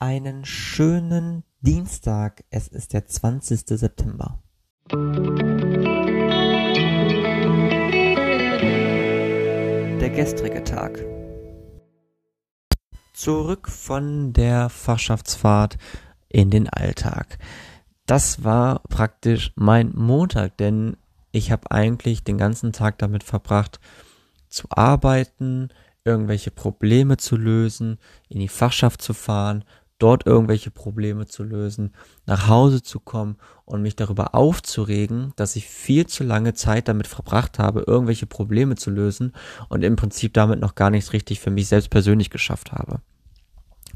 einen schönen Dienstag. Es ist der 20. September. Der gestrige Tag. Zurück von der Fachschaftsfahrt in den Alltag. Das war praktisch mein Montag, denn ich habe eigentlich den ganzen Tag damit verbracht, zu arbeiten, irgendwelche Probleme zu lösen, in die Fachschaft zu fahren, dort irgendwelche Probleme zu lösen, nach Hause zu kommen und mich darüber aufzuregen, dass ich viel zu lange Zeit damit verbracht habe, irgendwelche Probleme zu lösen und im Prinzip damit noch gar nichts richtig für mich selbst persönlich geschafft habe.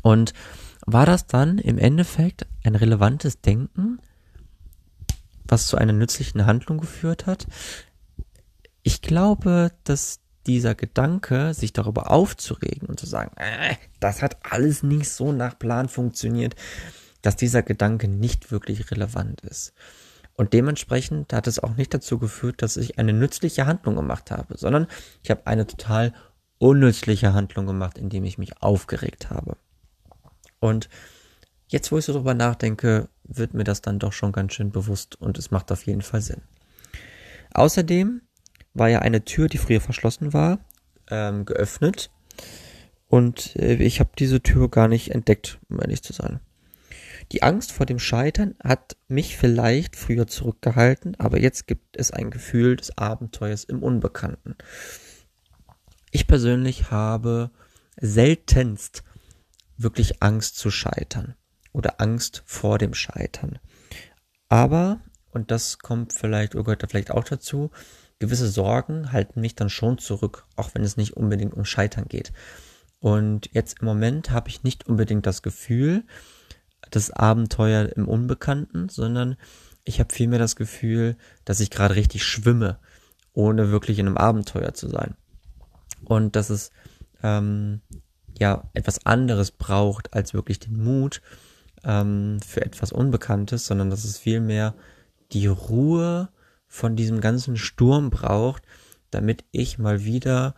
Und war das dann im Endeffekt ein relevantes Denken, was zu einer nützlichen Handlung geführt hat? Ich glaube, dass dieser Gedanke, sich darüber aufzuregen und zu sagen, äh, das hat alles nicht so nach Plan funktioniert, dass dieser Gedanke nicht wirklich relevant ist. Und dementsprechend hat es auch nicht dazu geführt, dass ich eine nützliche Handlung gemacht habe, sondern ich habe eine total unnützliche Handlung gemacht, indem ich mich aufgeregt habe. Und jetzt, wo ich so drüber nachdenke, wird mir das dann doch schon ganz schön bewusst und es macht auf jeden Fall Sinn. Außerdem war ja eine Tür, die früher verschlossen war, ähm, geöffnet. Und äh, ich habe diese Tür gar nicht entdeckt, um ehrlich zu sein. Die Angst vor dem Scheitern hat mich vielleicht früher zurückgehalten, aber jetzt gibt es ein Gefühl des Abenteuers im Unbekannten. Ich persönlich habe seltenst wirklich Angst zu scheitern oder Angst vor dem Scheitern. Aber, und das kommt vielleicht, oder gehört da vielleicht auch dazu, gewisse Sorgen halten mich dann schon zurück, auch wenn es nicht unbedingt um Scheitern geht. Und jetzt im Moment habe ich nicht unbedingt das Gefühl, das Abenteuer im Unbekannten, sondern ich habe vielmehr das Gefühl, dass ich gerade richtig schwimme, ohne wirklich in einem Abenteuer zu sein. Und dass es ähm, ja etwas anderes braucht als wirklich den Mut ähm, für etwas Unbekanntes, sondern dass es vielmehr die Ruhe von diesem ganzen Sturm braucht, damit ich mal wieder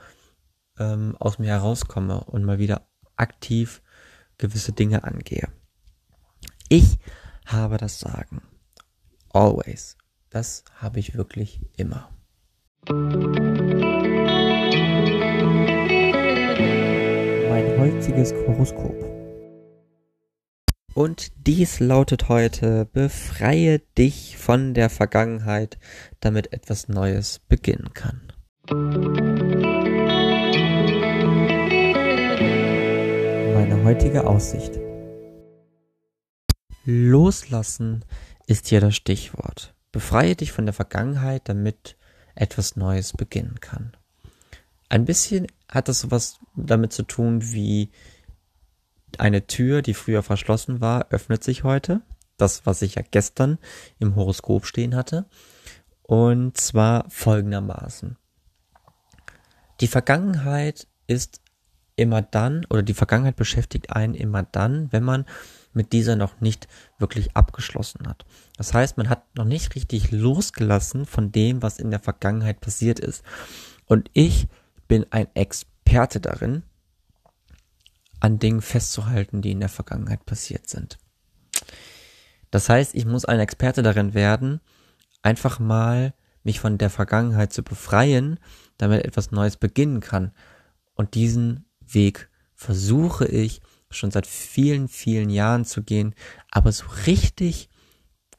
ähm, aus mir herauskomme und mal wieder aktiv gewisse Dinge angehe. Ich habe das Sagen. Always. Das habe ich wirklich immer. Mein heutiges Horoskop. Und dies lautet heute, befreie dich von der Vergangenheit, damit etwas Neues beginnen kann. Meine heutige Aussicht. Loslassen ist hier das Stichwort. Befreie dich von der Vergangenheit, damit etwas Neues beginnen kann. Ein bisschen hat das sowas damit zu tun wie eine Tür, die früher verschlossen war, öffnet sich heute. Das, was ich ja gestern im Horoskop stehen hatte. Und zwar folgendermaßen. Die Vergangenheit ist immer dann, oder die Vergangenheit beschäftigt einen immer dann, wenn man mit dieser noch nicht wirklich abgeschlossen hat. Das heißt, man hat noch nicht richtig losgelassen von dem, was in der Vergangenheit passiert ist. Und ich bin ein Experte darin, an Dingen festzuhalten, die in der Vergangenheit passiert sind. Das heißt, ich muss ein Experte darin werden, einfach mal mich von der Vergangenheit zu befreien, damit etwas Neues beginnen kann. Und diesen Weg versuche ich schon seit vielen, vielen Jahren zu gehen, aber so richtig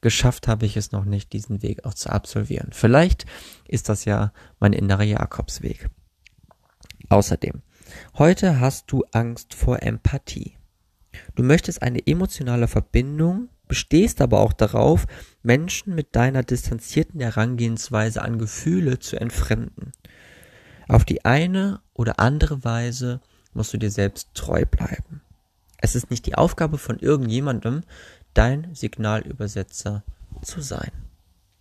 geschafft habe ich es noch nicht, diesen Weg auch zu absolvieren. Vielleicht ist das ja mein innerer Jakobsweg. Außerdem, Heute hast du Angst vor Empathie. Du möchtest eine emotionale Verbindung, bestehst aber auch darauf, Menschen mit deiner distanzierten Herangehensweise an Gefühle zu entfremden. Auf die eine oder andere Weise musst du dir selbst treu bleiben. Es ist nicht die Aufgabe von irgendjemandem, dein Signalübersetzer zu sein.